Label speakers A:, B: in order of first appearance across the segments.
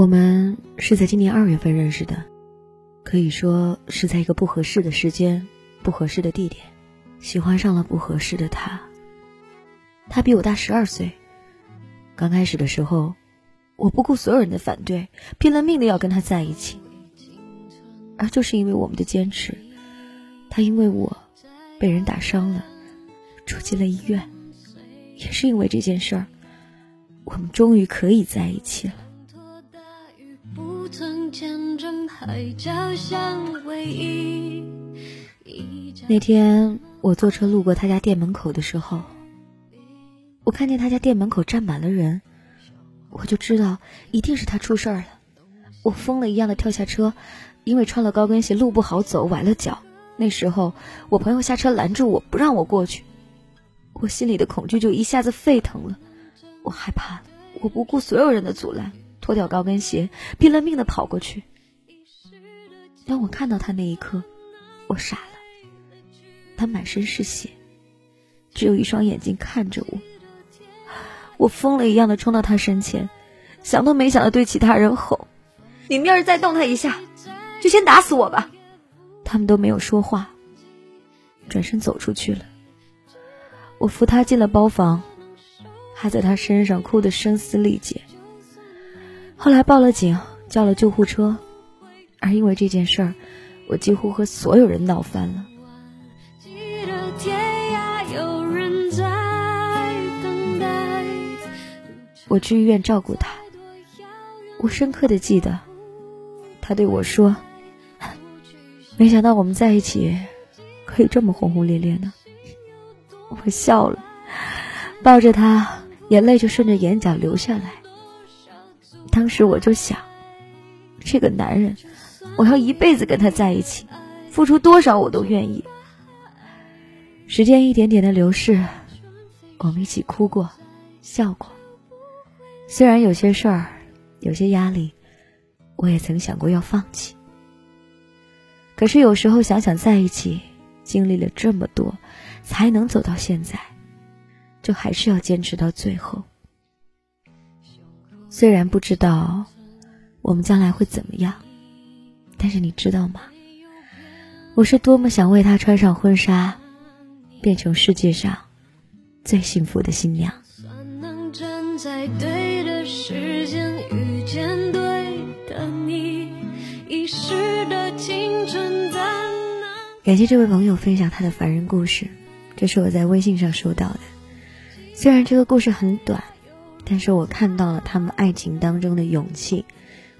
A: 我们是在今年二月份认识的，可以说是在一个不合适的时间、不合适的地点，喜欢上了不合适的他。他比我大十二岁。刚开始的时候，我不顾所有人的反对，拼了命的要跟他在一起。而就是因为我们的坚持，他因为我被人打伤了，住进了医院。也是因为这件事儿，我们终于可以在一起了。那天我坐车路过他家店门口的时候，我看见他家店门口站满了人，我就知道一定是他出事儿了。我疯了一样的跳下车，因为穿了高跟鞋路不好走，崴了脚。那时候我朋友下车拦住我不让我过去。我心里的恐惧就一下子沸腾了，我害怕，我不顾所有人的阻拦，脱掉高跟鞋，拼了命的跑过去。当我看到他那一刻，我傻了，他满身是血，只有一双眼睛看着我。我疯了一样的冲到他身前，想都没想的对其他人吼：“你们要是再动他一下，就先打死我吧！”他们都没有说话，转身走出去了。我扶他进了包房，还在他身上哭得声嘶力竭。后来报了警，叫了救护车，而因为这件事儿，我几乎和所有人闹翻了。我去医院照顾他，我深刻的记得，他对我说：“没想到我们在一起可以这么轰轰烈烈呢。”我笑了，抱着他，眼泪就顺着眼角流下来。当时我就想，这个男人，我要一辈子跟他在一起，付出多少我都愿意。时间一点点的流逝，我们一起哭过，笑过。虽然有些事儿，有些压力，我也曾想过要放弃。可是有时候想想在一起，经历了这么多。才能走到现在，就还是要坚持到最后。虽然不知道我们将来会怎么样，但是你知道吗？我是多么想为他穿上婚纱，变成世界上最幸福的新娘。感谢这位朋友分享他的凡人故事。这是我在微信上收到的，虽然这个故事很短，但是我看到了他们爱情当中的勇气。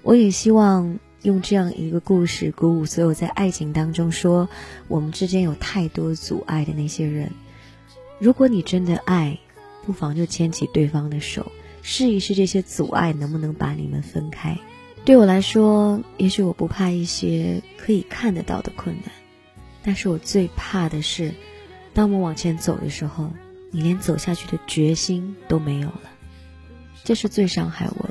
A: 我也希望用这样一个故事鼓舞所有在爱情当中说我们之间有太多阻碍的那些人。如果你真的爱，不妨就牵起对方的手，试一试这些阻碍能不能把你们分开。对我来说，也许我不怕一些可以看得到的困难，但是我最怕的是。当我们往前走的时候，你连走下去的决心都没有了，这是最伤害我。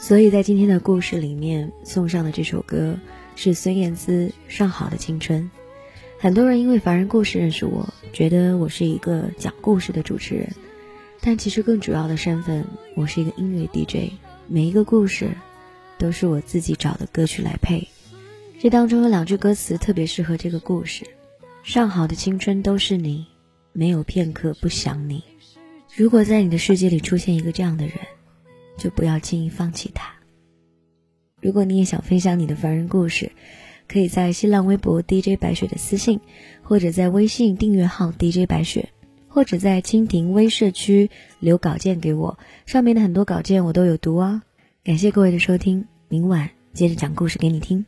A: 所以在今天的故事里面送上的这首歌是孙燕姿《上好的青春》。很多人因为凡人故事认识我，觉得我是一个讲故事的主持人，但其实更主要的身份，我是一个音乐 DJ。每一个故事都是我自己找的歌曲来配，这当中有两句歌词特别适合这个故事。上好的青春都是你，没有片刻不想你。如果在你的世界里出现一个这样的人，就不要轻易放弃它。如果你也想分享你的凡人故事，可以在新浪微博 DJ 白雪的私信，或者在微信订阅号 DJ 白雪，或者在蜻蜓微社区留稿件给我，上面的很多稿件我都有读哦。感谢各位的收听，明晚接着讲故事给你听。